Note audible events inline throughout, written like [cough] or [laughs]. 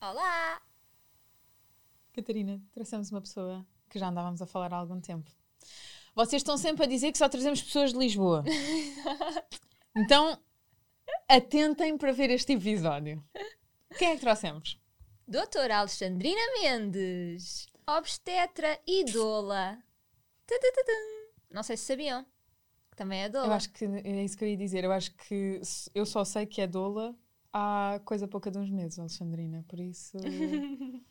Olá! Catarina, trouxemos uma pessoa que já andávamos a falar há algum tempo. Vocês estão sempre a dizer que só trazemos pessoas de Lisboa. [laughs] Então, atentem para ver este episódio. Quem é que trouxemos? Doutora Alexandrina Mendes, obstetra e doula. Não sei se sabiam. Que também é doula. Eu acho que é isso que eu ia dizer. Eu acho que eu só sei que é doula há coisa pouca de uns meses, Alexandrina. Por isso. [laughs]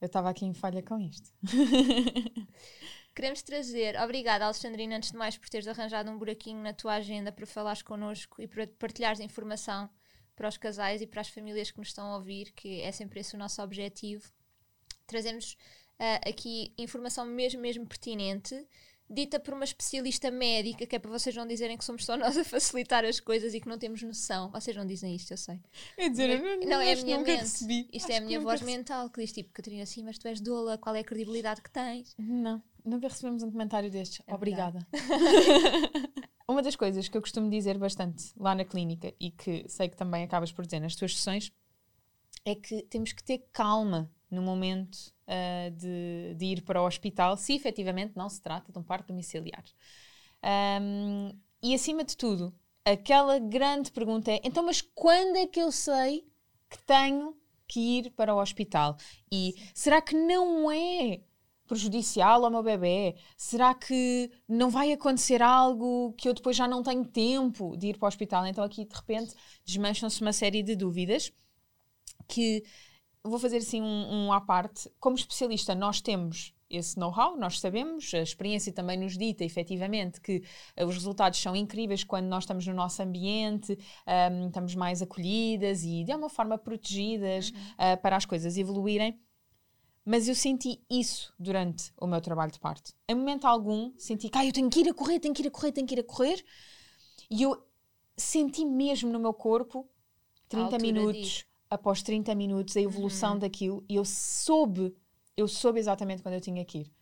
eu estava aqui em falha com isto. [laughs] Queremos trazer, obrigada Alexandrina, antes de mais por teres arranjado um buraquinho na tua agenda para falares connosco e para partilhares informação para os casais e para as famílias que nos estão a ouvir, que é sempre esse o nosso objetivo. Trazemos uh, aqui informação mesmo, mesmo pertinente, dita por uma especialista médica, que é para vocês não dizerem que somos só nós a facilitar as coisas e que não temos noção. Vocês não dizem isto, eu sei. É dizer, eu não, não é a minha mente. recebi. Isto Acho é a minha voz recebi. mental, que diz tipo, Catarina, sim, mas tu és doula, qual é a credibilidade que tens? Não, nunca recebemos um comentário destes. É Obrigada. [laughs] [laughs] Uma das coisas que eu costumo dizer bastante lá na clínica e que sei que também acabas por dizer nas tuas sessões é que temos que ter calma no momento ah, de, de ir para o hospital, se efetivamente não se trata de um parto domiciliar. Ahm, e acima de tudo, aquela grande pergunta é: então, mas quando é que eu sei que tenho que ir para o hospital? E será que não é prejudicial ao meu bebê? Será que não vai acontecer algo que eu depois já não tenho tempo de ir para o hospital? Então, aqui de repente desmancham-se uma série de dúvidas que vou fazer assim um, um à parte. Como especialista, nós temos esse know-how, nós sabemos, a experiência também nos dita efetivamente que eh, os resultados são incríveis quando nós estamos no nosso ambiente, ahm, estamos mais acolhidas e de alguma forma protegidas ah, para as coisas evoluírem. Mas eu senti isso durante o meu trabalho de parto. Em momento algum, senti que ah, eu tenho que ir a correr, tenho que ir a correr, tenho que ir a correr. E eu senti mesmo no meu corpo 30 altura minutos disso. Após 30 minutos a evolução daquilo e eu soube, eu soube exatamente quando eu tinha que ir.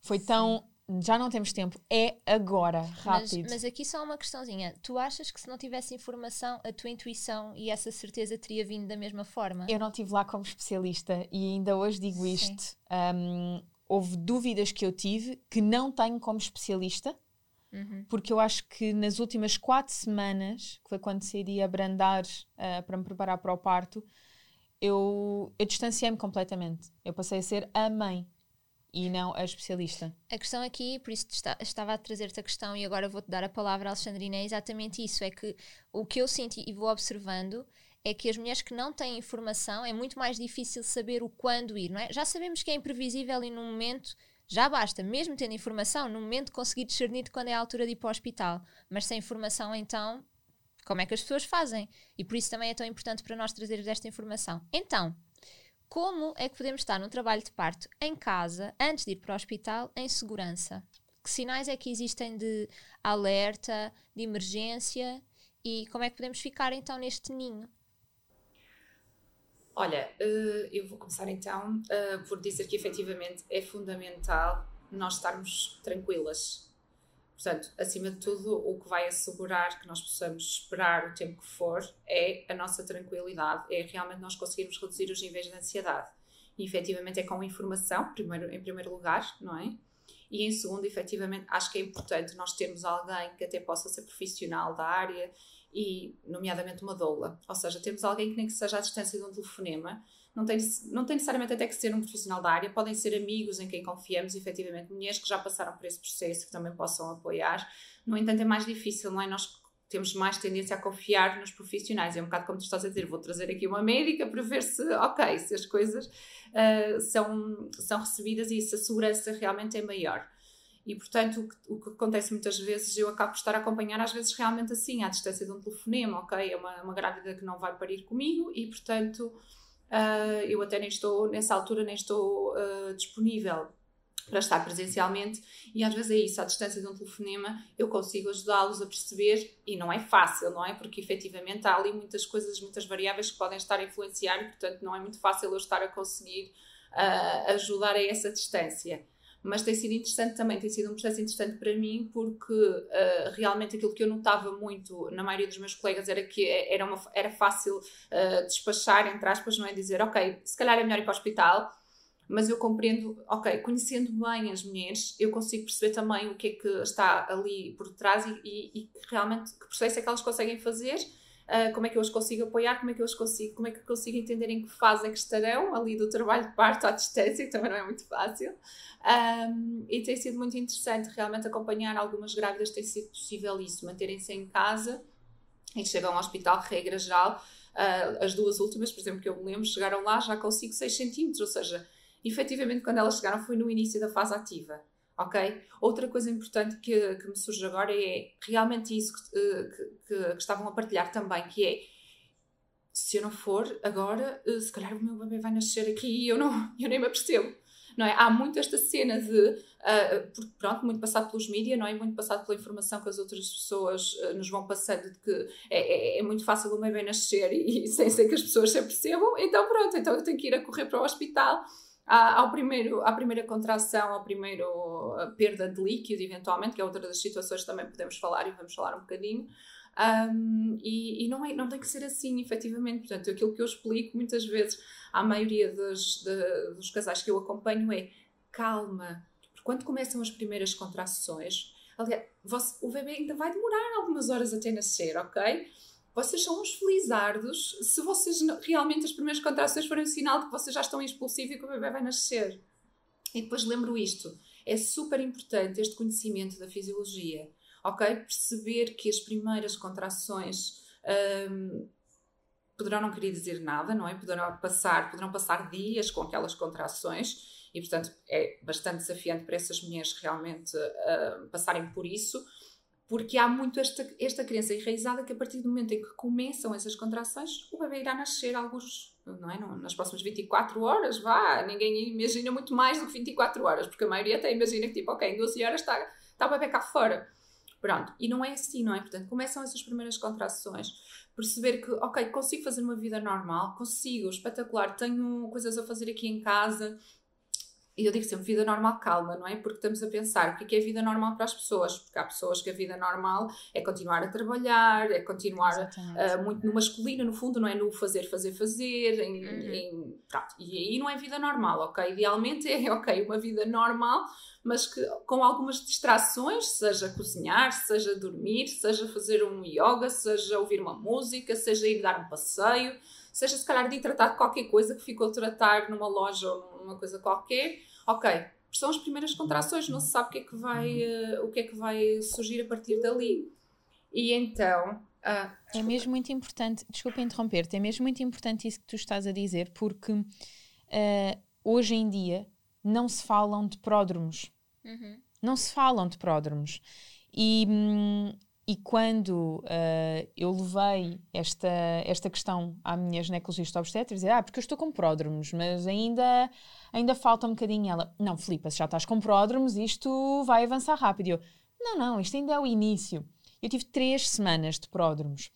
Foi tão. Já não temos tempo, é agora, Mas, rápido. mas aqui só uma questãozinha. Tu achas que se não tivesse informação, a tua intuição e essa certeza teria vindo da mesma forma? Eu não estive lá como especialista e ainda hoje digo Sim. isto. Um, houve dúvidas que eu tive que não tenho como especialista, Uhum. porque eu acho que nas últimas quatro semanas, que foi quando decidi abrandar ah, para me preparar para o parto, eu, eu distanciei-me completamente. Eu passei a ser a mãe e não a especialista. A questão aqui, por isso te esta- estava a trazer-te a questão e agora vou-te dar a palavra, Alexandrina, é exatamente isso. É que o que eu sinto e vou observando é que as mulheres que não têm informação é muito mais difícil saber o quando ir, não é? Já sabemos que é imprevisível e num momento já basta, mesmo tendo informação, no momento conseguir discernir quando é a altura de ir para o hospital. Mas sem informação, então, como é que as pessoas fazem? E por isso também é tão importante para nós trazer esta informação. Então, como é que podemos estar num trabalho de parto em casa, antes de ir para o hospital, em segurança? Que sinais é que existem de alerta, de emergência e como é que podemos ficar então neste ninho? Olha, eh, eu vou começar então eh, por dizer que efetivamente é fundamental nós estarmos tranquilas. Portanto, acima de tudo, o que vai assegurar que nós possamos esperar o tempo que for é a nossa tranquilidade, é realmente nós conseguirmos reduzir os níveis de ansiedade. E efetivamente é com informação, primeiro, em primeiro lugar, não é? E em segundo, efetivamente, acho que é importante nós termos alguém que até possa ser profissional da área e, nomeadamente, uma doula. Ou seja, temos alguém que nem que seja à distância de um telefonema, não tem, não tem necessariamente até que ser um profissional da área, podem ser amigos em quem confiamos, efetivamente, mulheres que já passaram por esse processo, que também possam apoiar. No entanto, é mais difícil, não é? Nós temos mais tendência a confiar nos profissionais. É um bocado como tu estás a dizer, vou trazer aqui uma médica para ver se, ok, se as coisas uh, são, são recebidas e se a segurança realmente é maior. E, portanto, o que, o que, acontece muitas vezes, eu acabo por estar a acompanhar, às vezes, realmente assim, à distância de um telefonema, ok? É uma, uma grávida que não vai parir comigo e, portanto, uh, eu até nem estou, nessa altura, nem estou uh, disponível para estar presencialmente e às vezes é isso, à distância de um telefonema eu consigo ajudá-los a perceber e não é fácil, não é? Porque efetivamente há ali muitas coisas, muitas variáveis que podem estar a influenciar e portanto não é muito fácil eu estar a conseguir uh, ajudar a essa distância. Mas tem sido interessante também, tem sido um processo interessante para mim porque uh, realmente aquilo que eu notava muito na maioria dos meus colegas era que era, uma, era fácil uh, despachar, entre aspas, não é? Dizer, ok, se calhar é melhor ir para o hospital, mas eu compreendo, ok, conhecendo bem as mulheres, eu consigo perceber também o que é que está ali por trás e, e, e realmente que processo é que elas conseguem fazer, uh, como é que eu as consigo apoiar, como é que eu as consigo, como é que consigo entender em que fase é que estarão ali do trabalho de parto à distância, que também não é muito fácil. Um, e tem sido muito interessante realmente acompanhar algumas grávidas, tem sido possível isso, manterem-se em casa e chegam ao hospital, regra geral. Uh, as duas últimas, por exemplo, que eu me lembro, chegaram lá já com 5, 6 centímetros, ou seja, efetivamente, quando elas chegaram, foi no início da fase ativa. Ok? Outra coisa importante que, que me surge agora é realmente isso que, eh, que, que, que estavam a partilhar também, que é se eu não for agora, eh, se calhar o meu bebê vai nascer aqui e eu, não, [laughs] eu nem me apercebo. Não é? Há muito esta cena de, uh, pronto, muito passado pelos mídias, não é? Muito passado pela informação que as outras pessoas nos vão passando de que é, é, é muito fácil o bebê nascer e, e, [laughs] sem ser que as pessoas se apercebam, então pronto, então eu tenho que ir a correr para o hospital ao primeiro, à primeira contração, ao primeiro perda de líquido, eventualmente, que é outra das situações que também podemos falar e vamos falar um bocadinho. Um, e, e não, é, não tem que ser assim, efetivamente. Portanto, aquilo que eu explico muitas vezes à maioria dos, de, dos casais que eu acompanho é calma, porque quando começam as primeiras contrações, aliás, você, o bebê ainda vai demorar algumas horas até nascer, ok? Vocês são uns felizardos se vocês realmente as primeiras contrações forem um sinal de que vocês já estão expulsivos e que o bebê vai nascer. E depois lembro isto, é super importante este conhecimento da fisiologia, ok? Perceber que as primeiras contrações um, poderão não querer dizer nada, não é? Poderão passar, poderão passar dias com aquelas contrações e, portanto, é bastante desafiante para essas mulheres realmente uh, passarem por isso porque há muito esta, esta crença enraizada que a partir do momento em que começam essas contrações, o bebê irá nascer alguns, não é? Nas próximas 24 horas, vá, ninguém imagina muito mais do que 24 horas, porque a maioria até imagina que tipo, ok, em 12 horas está, está o bebê cá fora. Pronto, e não é assim, não é? Portanto, começam essas primeiras contrações, perceber que, ok, consigo fazer uma vida normal, consigo, espetacular, tenho coisas a fazer aqui em casa, e eu digo sempre vida normal calma, não é? Porque estamos a pensar o que é, é vida normal para as pessoas, porque há pessoas que a vida normal é continuar a trabalhar, é continuar uh, muito no masculino, no fundo, não é? No fazer, fazer, fazer, em, uhum. em, pronto. E aí não é vida normal, ok? Idealmente é, [laughs] ok, uma vida normal, mas que com algumas distrações, seja cozinhar, seja dormir, seja fazer um yoga, seja ouvir uma música, seja ir dar um passeio, seja se calhar de ir tratar de qualquer coisa que ficou a tratar numa loja ou numa coisa qualquer, ok, são as primeiras contrações, não se sabe o que é que vai, uh, o que é que vai surgir a partir dali. E então. Uh, é mesmo muito importante, desculpa interromper-te, é mesmo muito importante isso que tu estás a dizer, porque uh, hoje em dia não se falam de pródromos. Uhum. Não se falam de pródromos. E, hum, e quando uh, eu levei esta, esta questão à minha ginecologista obstetra, dizer, ah, porque eu estou com pródromos, mas ainda, ainda falta um bocadinho. Ela, não, Filipe, se já estás com pródromos, isto vai avançar rápido. E eu, não, não, isto ainda é o início. Eu tive três semanas de pródromos.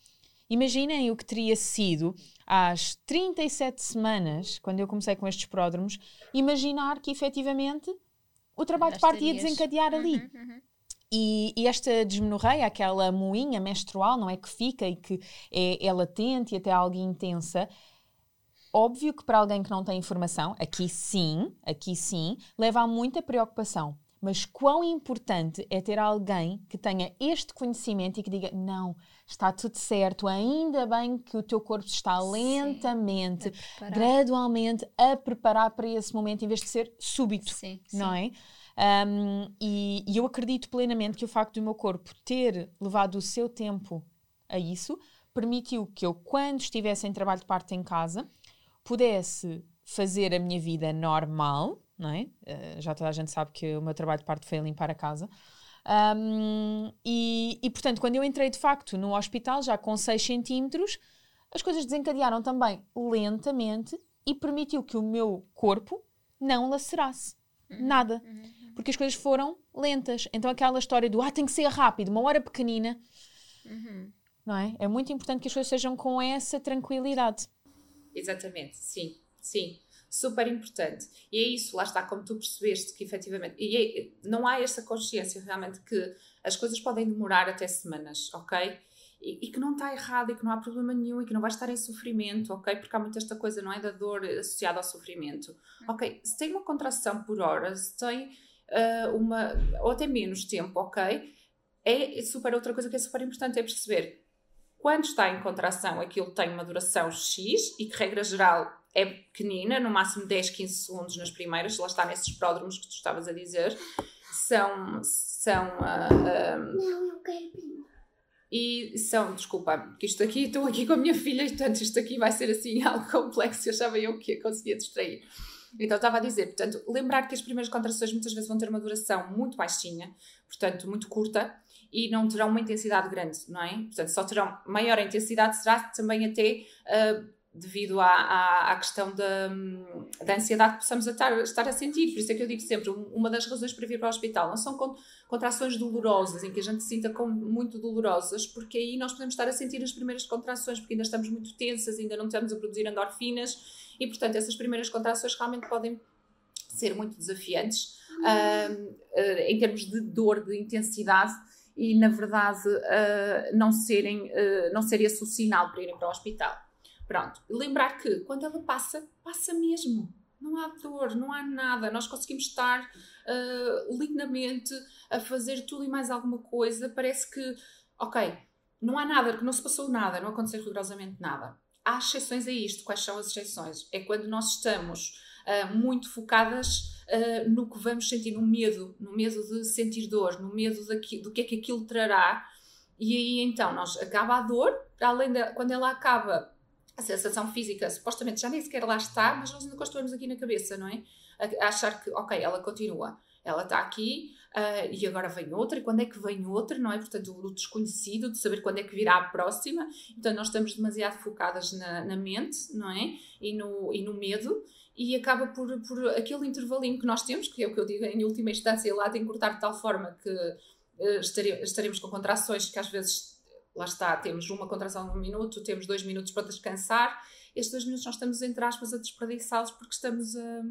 Imaginem o que teria sido às 37 semanas, quando eu comecei com estes pródromos, imaginar que efetivamente o trabalho de parto ia desencadear ali. Uhum, uhum. E, e, esta desmenorreia, aquela moinha menstrual, não é que fica e que é, é latente e até algo intensa, óbvio que para alguém que não tem informação, aqui sim, aqui sim, leva a muita preocupação. Mas quão importante é ter alguém que tenha este conhecimento e que diga: não, está tudo certo, ainda bem que o teu corpo está lentamente, sim, gradualmente a preparar para esse momento, em vez de ser súbito, sim, não sim. é? Um, e, e, eu acredito plenamente que o facto do meu corpo ter levado o seu tempo a isso, permitiu que eu, quando estivesse em trabalho de parte em casa, pudesse fazer a minha vida normal, não é? Uh, já toda a gente sabe que o meu trabalho de parte foi limpar a casa. Um, e, e, portanto, quando eu entrei de facto no hospital, já com 6 centímetros, as coisas desencadearam também lentamente e permitiu que o meu corpo não lacerasse uhum, nada. Uhum. Porque as coisas foram lentas. Então, aquela história do ah, tem que ser rápido, uma hora pequenina, uhum. não é? É muito importante que as coisas sejam com essa tranquilidade. Exatamente, sim, sim super importante. E é isso, lá está, como tu percebeste que efetivamente. E é, não há essa consciência realmente que as coisas podem demorar até semanas, ok? E, e, que não está errado e que não há problema nenhum e que não vai estar em sofrimento, ok? Porque há muita esta coisa, não é? Da dor associada ao sofrimento. Ok, se tem uma contração por hora, se tem uh, uma. ou até menos tempo, ok? É super outra coisa que é super importante é perceber quando está em contração aquilo tem uma duração X e que regra geral é pequenina, no máximo 10, 15 segundos nas primeiras, lá está nesses pródromos que tu estavas a dizer, são. são uh, não, não quero e são, desculpa, que isto aqui, estou aqui com a minha filha e portanto isto aqui vai ser assim [laughs] algo complexo, eu achava eu que conseguia distrair. Então estava a dizer, portanto, lembrar que as primeiras contrações muitas vezes vão ter uma duração muito baixinha, portanto, muito curta, e não terão uma intensidade grande, não é? Portanto, só terão maior intensidade, será também até uh, devido à, à, à questão da, da, ansiedade que possamos estar, estar, a sentir. Por isso é que eu digo sempre, uma das razões para vir para o hospital não são contrações dolorosas, em que a gente se sinta como muito dolorosas, porque aí nós podemos estar a sentir as primeiras contrações, porque ainda estamos muito tensas, ainda não estamos a produzir endorfinas, e portanto essas primeiras contrações realmente podem ser muito desafiantes uh, uh, em termos de dor, de intensidade, e na verdade uh, não, serem, não ser esse o sinal para irem para o hospital. Pronto. Lembrar que quando ela passa, passa mesmo. Não há dor, não há nada. Nós conseguimos estar uh, lindamente a fazer tudo e mais alguma coisa. Parece que, ok, não há nada, que não se passou nada, não aconteceu rigorosamente nada. Há exceções a isto. Quais são as exceções? É quando nós estamos uh, muito focadas uh, no que vamos sentir, no medo, no medo de sentir dor, no medo do que é que aquilo trará. E aí então nós acaba a dor, além de quando ela acaba a sensação física supostamente já nem sequer lá está, mas nós ainda construímos aqui na cabeça, não é? A, achar que, ok, ela continua, ela está aqui uh, e agora vem outra, e quando é que vem outra, não é? Portanto, o desconhecido, de saber quando é que virá a próxima. Então, nós estamos demasiado focadas na, na mente, não é? E no, e no medo. E acaba por, por aquele intervalinho que nós temos, que é o que eu digo em última instância, lá tem que cortar de tal forma que uh, estaremos com contrações que às vezes lá está, temos uma contração de um minuto, temos dois minutos para descansar. Estes dois minutos nós estamos, entre aspas, a desperdiçá-los porque estamos a,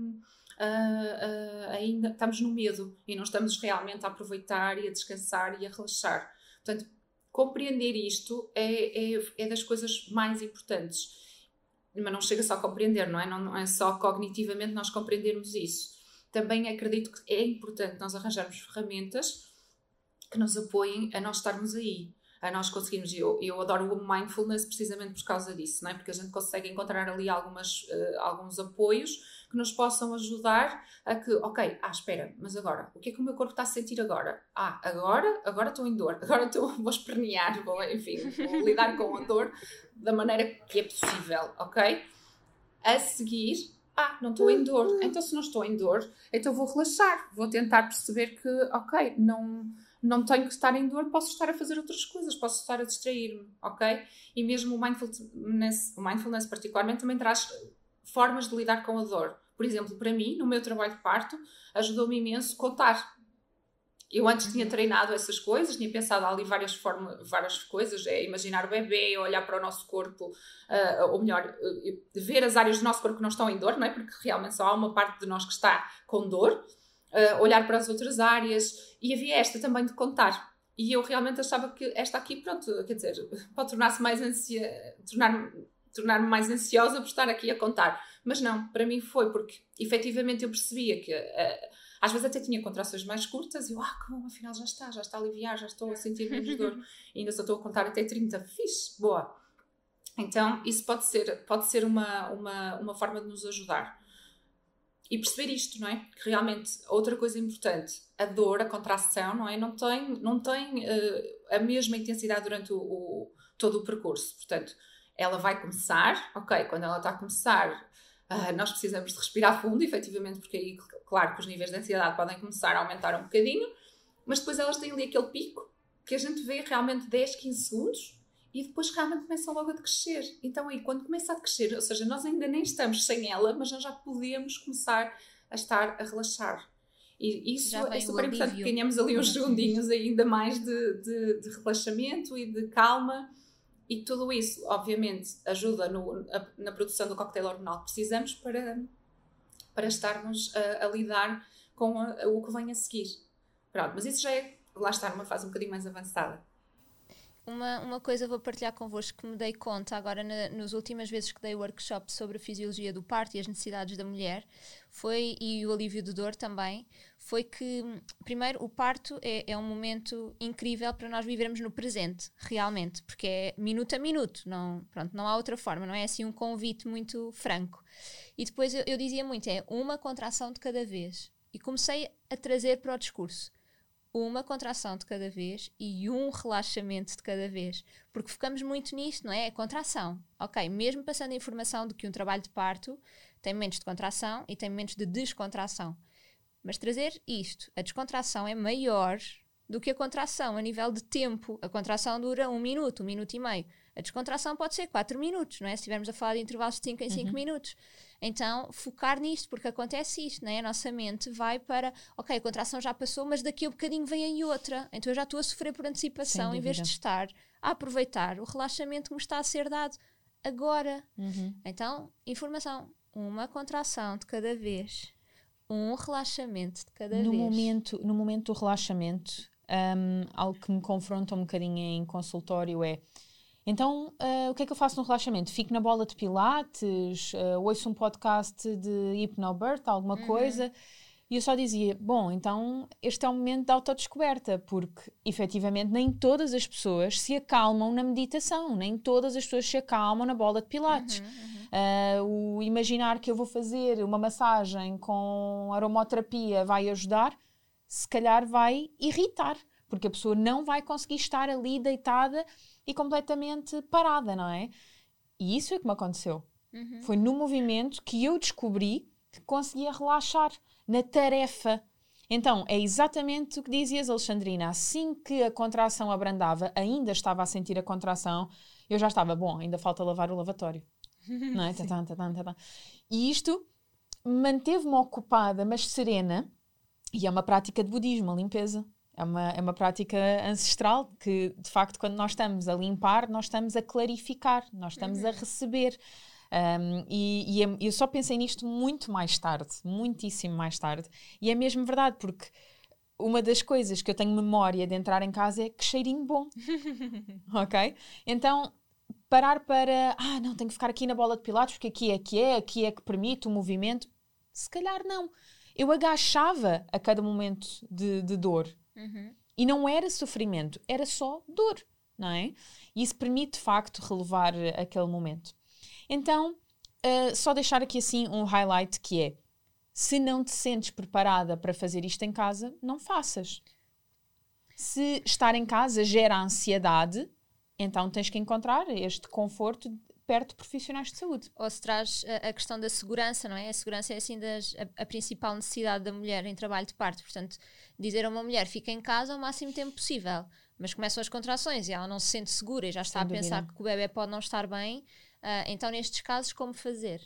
ainda estamos no medo e não estamos realmente a aproveitar e a descansar e a relaxar. Portanto, compreender isto é, é, é das coisas mais importantes. Mas não chega só a compreender, não é? Não, não é só cognitivamente nós compreendermos isso. Também acredito que é importante nós arranjarmos ferramentas que nos apoiem a nós estarmos aí a nós conseguirmos. Eu, eu adoro o mindfulness precisamente por causa disso, não é? porque a gente consegue encontrar ali algumas, uh, alguns apoios que nos possam ajudar a que, ok, ah, espera, mas agora, o que é que o meu corpo está a sentir agora? Ah, agora, agora estou em dor, [laughs] agora estou, vou espernear, vou, enfim, vou lidar com a dor da maneira que é possível, ok? A seguir, ah, não estou em dor, então se não estou em dor, então vou relaxar, vou tentar perceber que, ok, não não tenho que estar em dor, posso estar a fazer outras coisas, posso estar a distrair-me, ok? E mesmo o mindfulness, o mindfulness particularmente também traz formas de lidar com a dor. Por exemplo, para mim, no meu trabalho de parto, ajudou-me imenso contar. Eu antes tinha uhum. treinado essas coisas, tinha pensado ali várias, formas, várias coisas, é imaginar o bebê, olhar para o nosso corpo, uh, ou melhor, uh, ver as áreas do nosso corpo que não estão em dor, não é? Porque realmente só há uma parte de nós que está com dor, uh, olhar para as outras áreas e havia esta também de contar. E eu realmente achava que esta aqui, pronto, quer dizer, pode tornar-se mais ansia, tornar-me tornar mais ansiosa por estar aqui a contar. Mas não, para mim foi porque efetivamente eu percebia que uh, às vezes até tinha contrações mais curtas e eu, ah, que bom, afinal já está, já está a aliviar, já estou a sentir menos [laughs] dor. E ainda só estou a contar até 30. Fixe, boa. Então, isso pode ser, pode ser uma, uma, uma forma de nos ajudar. E perceber isto, não é? Que realmente, outra coisa importante, a dor, a contração, não é? Não tem, não tem uh, a mesma intensidade durante o, o, todo o percurso. Portanto, ela vai começar, ok, quando ela está a começar, uh, nós precisamos de respirar fundo, efetivamente, porque aí, claro que os níveis de ansiedade podem começar a aumentar um bocadinho, mas depois elas têm ali aquele pico que a gente vê realmente 10, 15 segundos e depois realmente começa logo a crescer. Então aí quando começa a crescer, ou seja, nós ainda nem estamos sem ela, mas nós já podemos começar a estar a relaxar. E isso é super importante que tenhamos ali uns segundinhos ainda mais de, de, de, relaxamento e de calma. E tudo isso, obviamente, ajuda no, a, na produção do coquetel hormonal que precisamos para, para estarmos a, a lidar com a, o que vem a seguir. Pronto, mas isso já é, lá está, numa fase um bocadinho mais avançada. Uma, uma coisa vou partilhar convosco que me dei conta agora na, nas últimas vezes que dei workshop sobre a fisiologia do parto e as necessidades da mulher foi, e o alívio de dor também, foi que, primeiro, o parto é, é um momento incrível para nós vivermos no presente, realmente, porque é minuto a minuto, não, pronto, não há outra forma, não é assim um convite muito franco. E depois eu, eu dizia muito, é uma contração de cada vez. E comecei a trazer para o discurso uma contração de cada vez e um relaxamento de cada vez. Porque focamos muito nisto, não é? É contração. Ok, mesmo passando a informação de que um trabalho de parto tem momentos de contração e tem momentos de descontração. Mas trazer isto, a descontração é maior do que a contração a nível de tempo. A contração dura um minuto, um minuto e meio. A descontração pode ser 4 minutos, não é? Se estivermos a falar de intervalos de 5 em 5 uhum. minutos. Então, focar nisto, porque acontece isto, não é? A nossa mente vai para, ok, a contração já passou, mas daqui a um bocadinho vem aí outra. Então eu já estou a sofrer por antecipação, em vez de estar a aproveitar o relaxamento que me está a ser dado agora. Uhum. Então, informação. Uma contração de cada vez. Um relaxamento de cada no vez. Momento, no momento do relaxamento, um, algo que me confronta um bocadinho em consultório é então, uh, o que é que eu faço no relaxamento? Fico na bola de pilates, uh, ouço um podcast de hipnobirth, alguma uhum. coisa, e eu só dizia, bom, então este é o momento da autodescoberta, porque efetivamente nem todas as pessoas se acalmam na meditação, nem todas as pessoas se acalmam na bola de pilates. Uhum, uhum. Uh, o imaginar que eu vou fazer uma massagem com aromoterapia vai ajudar, se calhar vai irritar, porque a pessoa não vai conseguir estar ali deitada e completamente parada, não é? E isso é que me aconteceu. Uhum. Foi no movimento que eu descobri que conseguia relaxar na tarefa. Então, é exatamente o que dizias, Alexandrina. Assim que a contração abrandava, ainda estava a sentir a contração, eu já estava, bom, ainda falta lavar o lavatório. [laughs] não é? Tatã, tatã, tatã. E isto manteve-me ocupada, mas serena, e é uma prática de budismo, a limpeza. É uma, é uma prática ancestral que, de facto, quando nós estamos a limpar, nós estamos a clarificar, nós estamos uhum. a receber. Um, e, e é, eu só pensei nisto muito mais tarde, muitíssimo mais tarde. E é mesmo verdade, porque uma das coisas que eu tenho memória de entrar em casa é que cheirinho bom. [laughs] ok? Então, parar para, ah, não, tenho que ficar aqui na bola de pilates porque aqui é que é, aqui é que permite o movimento. Se calhar não. Eu agachava a cada momento de, de dor. Uhum. E não era sofrimento, era só dor, não é? E isso permite, de facto, relevar aquele momento. Então, uh, só deixar aqui assim um highlight que é: se não te sentes preparada para fazer isto em casa, não faças. Se estar em casa gera ansiedade, então tens que encontrar este conforto perto de profissionais de saúde. Ou se traz a, a questão da segurança, não é? A segurança é assim das, a, a, principal necessidade da mulher em trabalho de parto. Portanto, dizer a uma mulher fica em casa o máximo tempo possível, mas começam as contrações e ela não se sente segura e já está Sem a dúvida. pensar que o bebê pode não estar bem. Uh, então, nestes casos, como fazer?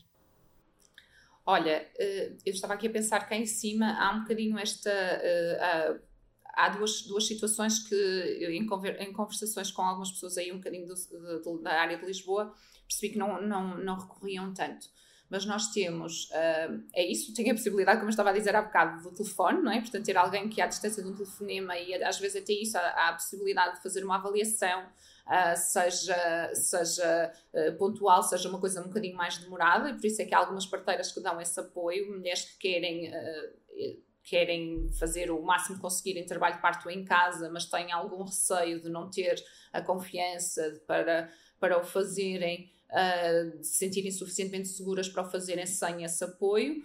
Olha, uh, eu estava aqui a pensar cá em cima há um bocadinho esta. Uh, há duas, duas situações que, em, conver, em conversações com algumas pessoas aí, um bocadinho do, da área de Lisboa, percebi que não, não, não recorriam tanto. Mas nós temos, uh, é isso, tem a possibilidade, como eu estava a dizer há bocado, do telefone, não é? Portanto, ter alguém que à distância de um telefonema e às vezes até isso, há, há a possibilidade de fazer uma avaliação, uh, seja, seja uh, pontual, seja uma coisa um bocadinho mais demorada, e por isso é que há algumas parteiras que dão esse apoio, mulheres que querem querem fazer o máximo que conseguirem trabalho parto em casa, mas têm algum receio de não ter a confiança para, para o fazerem, uh, de se sentirem suficientemente seguras para o fazerem sem esse apoio,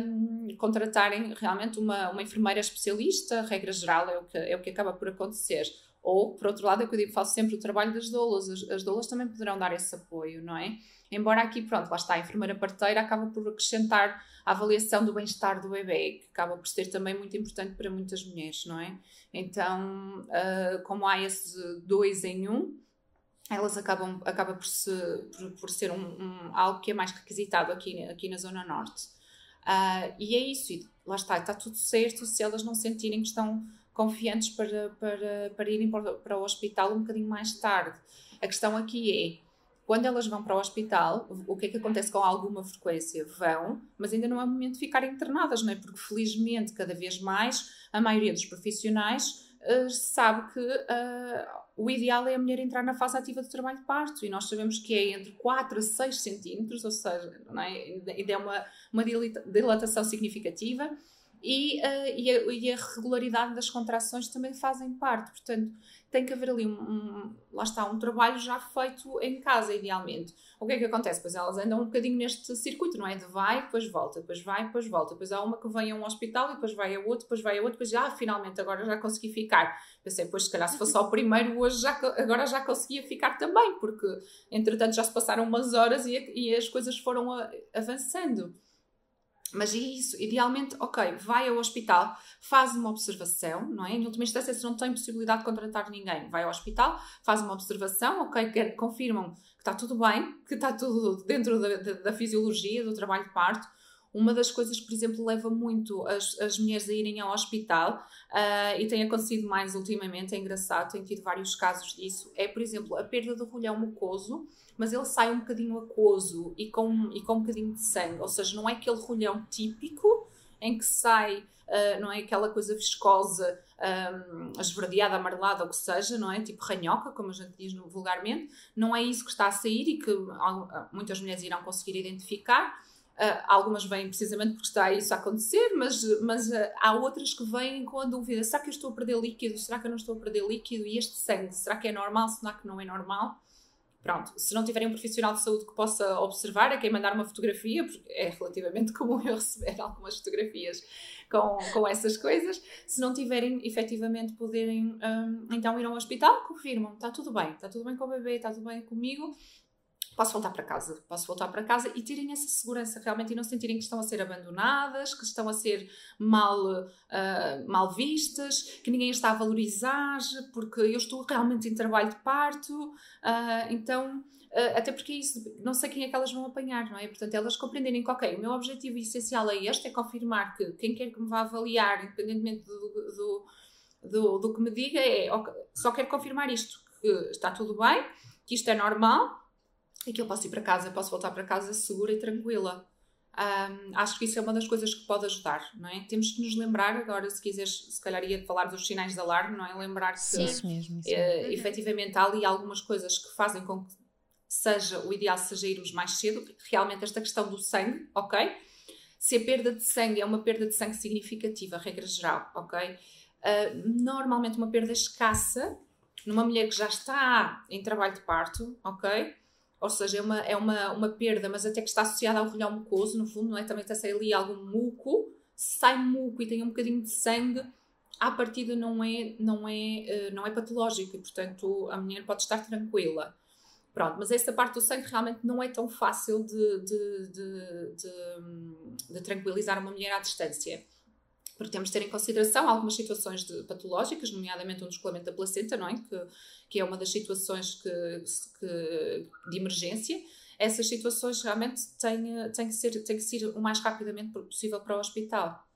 um, contratarem realmente uma, uma enfermeira especialista, regra geral é o, que, é o que acaba por acontecer. Ou, por outro lado, é o que eu digo, faço sempre o trabalho das doulas. As, as doulas também poderão dar esse apoio, não é? Embora aqui, pronto, lá está, a enfermeira parteira acaba por acrescentar a avaliação do bem-estar do bebê, que acaba por ser também muito importante para muitas mulheres, não é? Então, uh, como há esse dois em um, elas acabam acaba por, se, por, por ser um, um, algo que é mais requisitado aqui, aqui na Zona Norte. Uh, e é isso, e lá está, está tudo certo se elas não sentirem que estão confiantes para, para, para irem para, para o hospital um bocadinho mais tarde. A questão aqui é, quando elas vão para o hospital, o que é que acontece com alguma frequência? Vão, mas ainda não é o momento de ficarem internadas, não é? Porque felizmente, cada vez mais, a maioria dos profissionais uh, sabe que uh, o ideal é a mulher entrar na fase ativa do trabalho de parto e nós sabemos que é entre 4 a 6 centímetros, ou seja, não é? ainda é uma, uma dilatação significativa e, uh, e, a, e, a, regularidade das contrações também fazem parte. Portanto, tem que haver ali um, um, lá está, um trabalho já feito em casa, idealmente. O que é que acontece? Pois elas andam um bocadinho neste circuito, não é? De vai, depois volta, depois vai, depois volta. Depois há uma que vem a um hospital e depois vai a outro, depois vai a outro, depois já, ah, finalmente, agora já consegui ficar. Pensei, pois se calhar se fosse só o primeiro, hoje já, agora já conseguia ficar também, porque entretanto já se passaram umas horas e, e as coisas foram a, avançando. Mas é isso, idealmente, ok, vai ao hospital, faz uma observação, não é? Em última instância, se não tem possibilidade de contratar ninguém, vai ao hospital, faz uma observação, ok, confirmam que está tudo bem, que está tudo dentro da, da, da fisiologia, do trabalho de parto, uma das coisas que, por exemplo, leva muito as, as mulheres a irem ao hospital, uh, e tem acontecido mais ultimamente, é engraçado, tem tido vários casos disso, é, por exemplo, a perda do rolhão mucoso, mas ele sai um bocadinho aquoso e com, e com um bocadinho de sangue, ou seja, não é aquele rolhão típico em que sai, uh, não é aquela coisa viscosa, um, esverdeada, amarelada, ou que seja, não é? Tipo ranhoca, como a gente diz vulgarmente, não é isso que está a sair e que muitas mulheres irão conseguir identificar. Uh, algumas vêm precisamente porque está isso a acontecer, mas, mas uh, há outras que vêm com a dúvida: será que eu estou a perder líquido? Será que eu não estou a perder líquido? E este sangue, será que é normal? Será que não é normal? Pronto, se não tiverem um profissional de saúde que possa observar, é quem mandar uma fotografia, porque é relativamente comum [laughs] eu receber algumas fotografias com, com essas coisas. Se não tiverem, efetivamente, poderem um, então ir ao hospital, confirmam: está tudo bem, está tudo bem com o bebê, está tudo bem comigo, posso voltar para casa, posso voltar para casa e terem essa segurança realmente e não sentirem que estão a ser abandonadas, que estão a ser mal, uh, mal vistas, que ninguém está a valorizar, porque eu estou realmente em trabalho de parto, uh, então. Uh, até porque é isso, não sei quem é que elas vão apanhar, não é? Portanto, elas compreenderem que, ok, o meu objetivo essencial é este, é confirmar que quem quer que me vá avaliar, independentemente do, do, do, do que me diga, é okay, só quero confirmar isto, que está tudo bem, que isto é normal, e que eu posso ir para casa, posso voltar para casa segura e tranquila. Um, acho que isso é uma das coisas que pode ajudar, não é? Temos que nos lembrar, agora, se quiseres, se calhar ia falar dos sinais de alarme, não é? Lembrar que Sim, isso mesmo, isso uh, efetivamente há ali algumas coisas que fazem com que seja o ideal seja irmos mais cedo. Realmente, esta questão do sangue, ok? Se a perda de sangue é uma perda de sangue significativa, regra geral, ok? Uh, normalmente, uma perda escassa, numa mulher que já está em trabalho de parto, ok? Ou seja, é uma, é uma, uma perda, mas até que está associada ao rolhão mucoso, no fundo, não é? Também está a sair ali algum muco, sai muco e tem um bocadinho de sangue, à partida não é, não é, eh, não é patológico e, portanto, a mulher pode estar tranquila. Pronto, mas essa parte do sangue realmente não é tão fácil de, de, de, de, de tranquilizar uma mulher à distância porque temos de ter em consideração algumas situações de, patológicas, nomeadamente um descolamento da placenta, não é? Que, que é uma das situações que, que, de emergência. Essas situações realmente têm, têm, que ser, têm que ser o mais rapidamente possível para o hospital.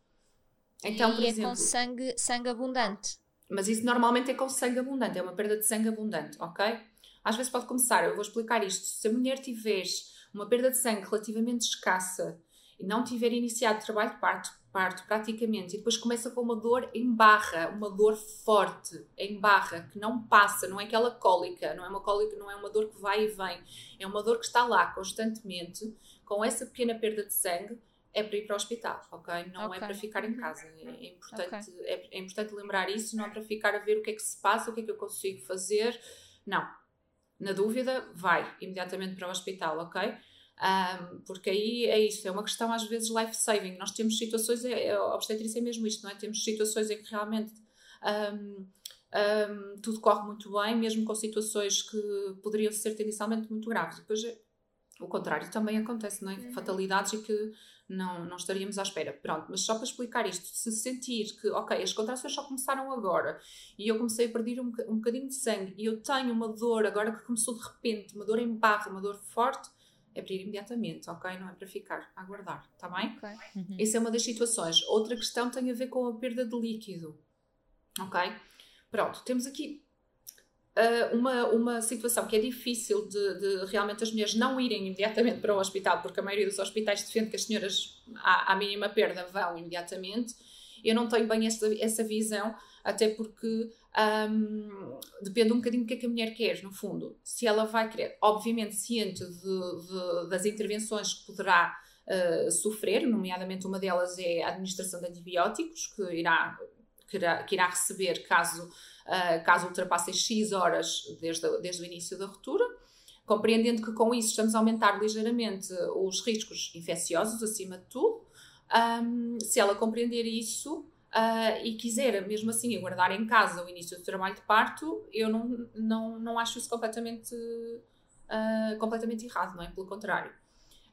Então, e por é exemplo, com sangue, sangue abundante. Mas isso normalmente é com sangue abundante, é uma perda de sangue abundante, ok? Às vezes pode começar, eu vou explicar isto. Se a mulher tiver uma perda de sangue relativamente escassa e não tiver iniciado trabalho de parto parto praticamente, e depois começa com uma dor em barra, uma dor forte, em barra, que não passa, não é aquela cólica, não é uma cólica, não é uma dor que vai e vem, é uma dor que está lá constantemente, com essa pequena perda de sangue, é para ir para o hospital, ok? Não okay. é para ficar em casa. É, é importante, okay. é, é, importante lembrar isso, não é para ficar a ver o que é que se passa, o que é que eu consigo fazer. Não. Na dúvida, vai imediatamente para o hospital, ok? Um, porque aí é isso, é uma questão às vezes life-saving. Nós temos situações, é, é, a obstetrícia é mesmo isto, não é? Temos situações em que realmente um, um, tudo corre muito bem, mesmo com situações que poderiam ser tendencialmente muito graves. Depois é, o contrário também acontece, não é? Uhum. Fatalidades e que não, não estaríamos à espera. Pronto, mas só para explicar isto, se sentir que, ok, as contrações só começaram agora e eu comecei a perder um, um bocadinho de sangue e eu tenho uma dor agora que começou de repente, uma dor em barra, uma dor forte, é para ir imediatamente, ok? Não é para ficar a aguardar, está bem? Okay. Uhum. Essa é uma das situações. Outra questão tem a ver com a perda de líquido, ok? Pronto, temos aqui uh, uma, uma situação que é difícil de, de, realmente as mulheres não irem imediatamente para o hospital, porque a maioria dos hospitais defende que as senhoras, à, à mínima perda, vão imediatamente. Eu não tenho bem essa, essa visão, até porque um, depende um bocadinho do que é que a mulher quer, no fundo. Se ela vai querer, obviamente ciente de, de, das intervenções que poderá uh, sofrer, nomeadamente uma delas é a administração de antibióticos, que irá, que irá, que irá receber caso, uh, caso ultrapasse X horas desde, desde o início da ruptura. Compreendendo que com isso estamos a aumentar ligeiramente os riscos infecciosos, acima de tudo. Um, se ela compreender isso, Uh, e quiser, mesmo assim, aguardar em casa o início do trabalho de parto, eu não, não, não acho isso completamente, uh, completamente errado, não é? Pelo contrário.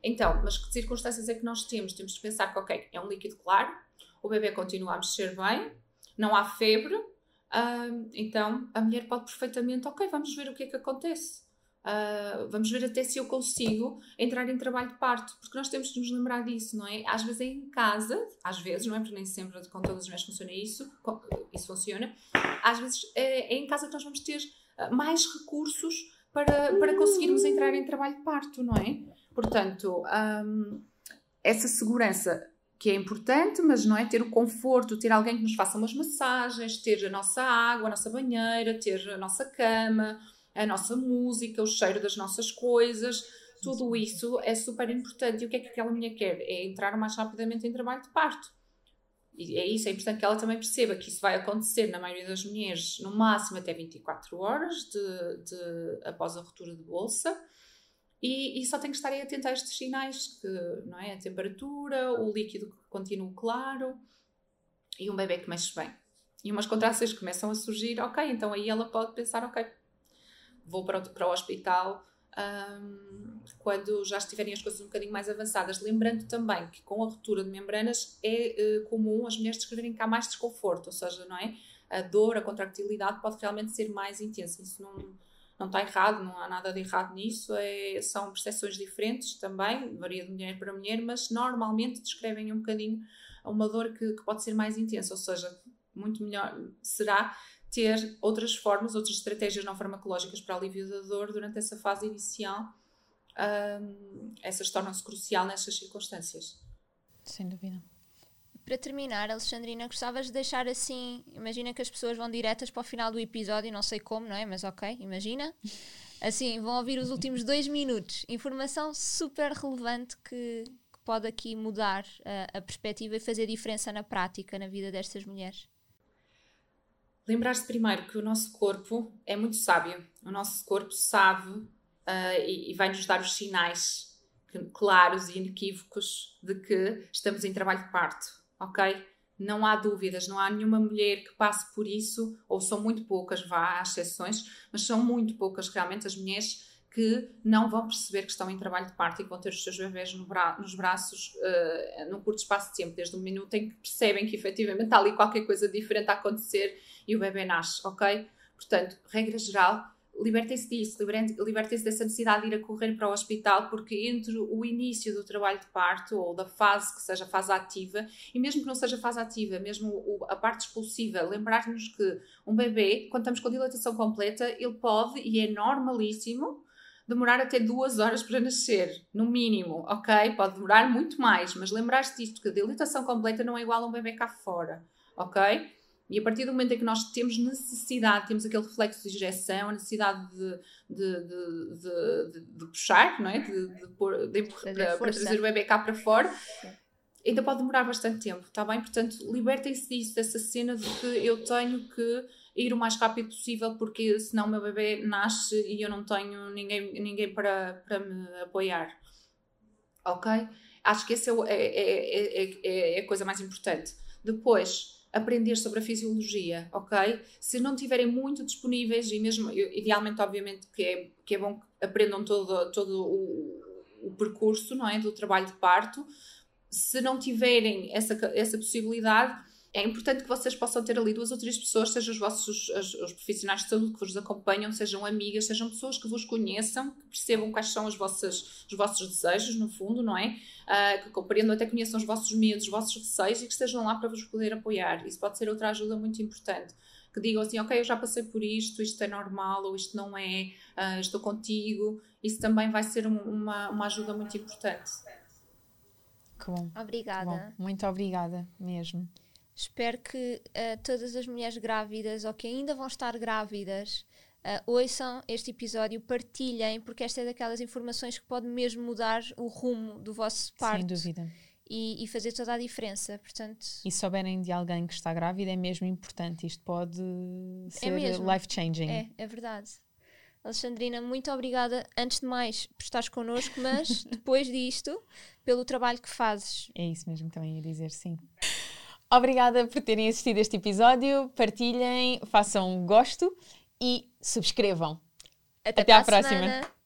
Então, mas que circunstâncias é que nós temos? Temos de pensar que, ok, é um líquido claro, o bebê continua a mexer bem, não há febre, uh, então a mulher pode perfeitamente, ok, vamos ver o que é que acontece. Uh, vamos ver até se eu consigo entrar em trabalho de parto, porque nós temos de nos lembrar disso, não é? Às vezes é em casa, às vezes, não é? Porque nem sempre com todas as mulheres funciona isso, isso funciona. Às vezes é, é em casa que nós vamos ter ah, mais recursos para, para conseguirmos entrar em trabalho de parto, não é? Portanto, um, essa segurança que é importante, mas não é ter o conforto, ter alguém que nos faça umas massagens, ter a nossa água, a nossa banheira, ter a nossa cama, a nossa música, o cheiro das nossas coisas, tudo isso é super importante. E o que é que aquela mulher quer? É entrar mais rapidamente em trabalho de parto. E é isso, é importante que ela também perceba que isso vai acontecer na maioria das mulheres no máximo até 24 horas de, de após a ruptura de bolsa. E, e, só tem que estar aí atento a estes sinais, que não é? A temperatura, o líquido que continua claro e um bebê que mexe bem. E umas contrações começam a surgir, ok, então aí ela pode pensar, ok, vou para o, para o hospital um, quando já estiverem as coisas um bocadinho mais avançadas. Lembrando também que com a ruptura de membranas é uh, comum as mulheres descreverem cá mais desconforto, ou seja, não é? A dor, a contractilidade pode realmente ser mais intensa. Isso não, não está errado, não há nada de errado nisso. É, são percepções diferentes também, varia de mulher para mulher, mas normalmente descrevem um bocadinho uma dor que, que pode ser mais intensa, ou seja, muito melhor será ter outras formas, outras estratégias não farmacológicas para alívio da dor durante essa fase inicial. Um, essas tornam-se crucial nessas circunstâncias. Sem dúvida. Para terminar, Alexandrina, gostavas de deixar assim, imagina que as pessoas vão diretas para o final do episódio, não sei como, não é? Mas ok, imagina. Assim, vão ouvir os últimos dois minutos. Informação super relevante que, que pode aqui mudar a, a perspectiva e fazer diferença na prática, na vida destas mulheres. Lembrar-se primeiro que o nosso corpo é muito sábio. O nosso corpo sabe uh, e, e vai-nos dar os sinais claros e inequívocos de que estamos em trabalho de parto, ok? Não há dúvidas, não há nenhuma mulher que passe por isso, ou são muito poucas, vá, há exceções, mas são muito poucas realmente as mulheres que não vão perceber que estão em trabalho de parto e que vão ter os seus bebés no bra nos braços uh, num curto espaço de tempo, desde o minuto em que percebem que efetivamente está ali qualquer coisa diferente a acontecer e o bebê nasce, ok? Portanto, regra geral, libertem-se disso, libertem-se dessa necessidade de ir a correr para o hospital, porque entre o início do trabalho de parto ou da fase que seja fase ativa, e mesmo que não seja fase ativa, mesmo a parte expulsiva, lembrar-nos que um bebê, quando estamos com dilatação completa, ele pode, e é normalíssimo, demorar até duas horas para nascer, no mínimo, ok? Pode demorar muito mais, mas lembrar-se disto, que a dilatação completa não é igual a um bebê cá fora, ok? E a partir do momento em que nós temos necessidade, temos aquele reflexo de injeção, a necessidade de, de, de, de puxar, não é? De, pôr, para, para, trazer o bebê cá para fora, ainda pode demorar bastante tempo, está bem? Portanto, libertem-se disso, dessa cena de que eu tenho que ir o mais rápido possível porque senão o meu bebê nasce e eu não tenho ninguém, ninguém para, para me apoiar. Ok? Acho que essa é, é, é, é, a coisa mais importante. Depois, aprender sobre a fisiologia, ok? Se não tiverem muito disponíveis, e mesmo, idealmente, obviamente, que é, que é bom que aprendam todo, todo o, o percurso, não é? Do trabalho de parto. Se não tiverem essa, essa possibilidade, é importante que vocês possam ter ali duas ou três pessoas, sejam os vossos os, os, profissionais de saúde que vos acompanham, sejam amigas, sejam pessoas que vos conheçam, que percebam quais são os vossos, os vossos desejos, no fundo, não é? Uh, que compreendam, até conheçam os vossos medos, os vossos receios e que estejam lá para vos poder apoiar. Isso pode ser outra ajuda muito importante. Que digam assim, ok, eu já passei por isto, isto é normal ou isto não é, uh, estou contigo. Isso também vai ser uma, uma ajuda muito importante. Que bom. Obrigada. Que bom. Muito obrigada mesmo. Espero que uh, todas as mulheres grávidas ou que ainda vão estar grávidas uh, ouçam este episódio, partilhem, porque esta é daquelas informações que pode mesmo mudar o rumo do vosso parto. Sem dúvida. E, e, fazer toda a diferença, portanto... E se souberem de alguém que está grávida, é mesmo importante. Isto pode é ser é life-changing. É, é verdade. Alexandrina, muito obrigada, antes de mais, por estares connosco, mas [laughs] depois disto, pelo trabalho que fazes. É isso mesmo que também ia dizer, sim. Obrigada por terem assistido este episódio. Partilhem, façam gosto e subscrevam. Até, Até à próxima.